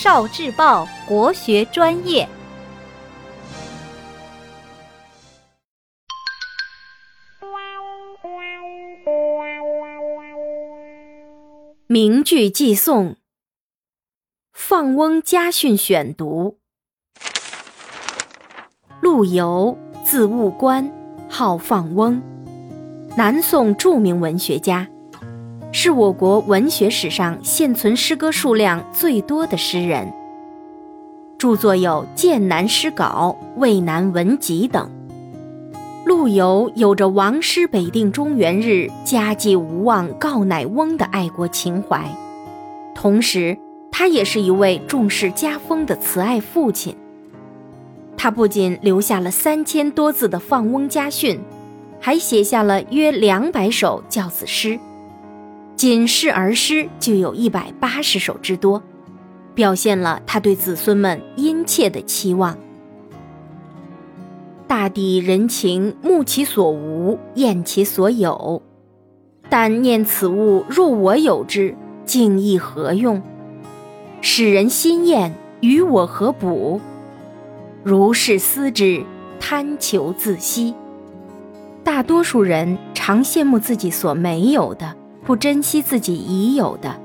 少智报国学专业，名句寄颂，《放翁家训》选读。陆游，字务观，号放翁，南宋著名文学家。是我国文学史上现存诗歌数量最多的诗人，著作有《剑南诗稿》《渭南文集》等。陆游有着“王师北定中原日，家祭无忘告乃翁”的爱国情怀，同时他也是一位重视家风的慈爱父亲。他不仅留下了三千多字的《放翁家训》，还写下了约两百首教子诗。仅是儿诗就有一百八十首之多，表现了他对子孙们殷切的期望。大抵人情，慕其所无，厌其所有。但念此物若我有之，竟亦何用？使人心厌，与我何补？如是思之，贪求自息。大多数人常羡慕自己所没有的。不珍惜自己已有的，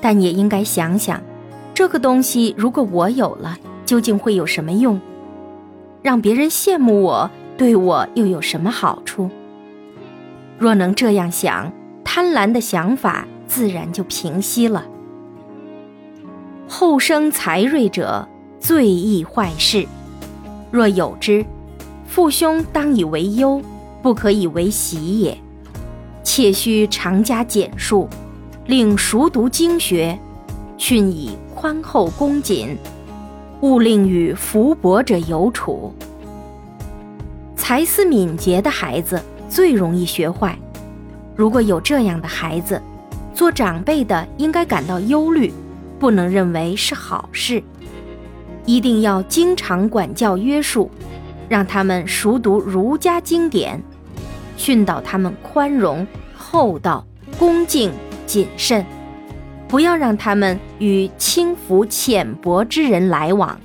但也应该想想，这个东西如果我有了，究竟会有什么用？让别人羡慕我，对我又有什么好处？若能这样想，贪婪的想法自然就平息了。后生才锐者，最易坏事。若有之，父兄当以为忧，不可以为喜也。切须常加简述，令熟读经学，训以宽厚恭谨，勿令与福薄者有处。才思敏捷的孩子最容易学坏。如果有这样的孩子，做长辈的应该感到忧虑，不能认为是好事。一定要经常管教约束，让他们熟读儒家经典。训导他们宽容、厚道、恭敬、谨慎，不要让他们与轻浮浅薄之人来往。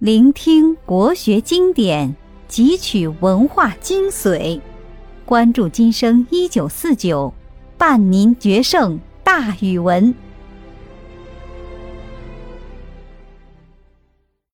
聆听国学经典，汲取文化精髓，关注今生一九四九，伴您决胜大语文。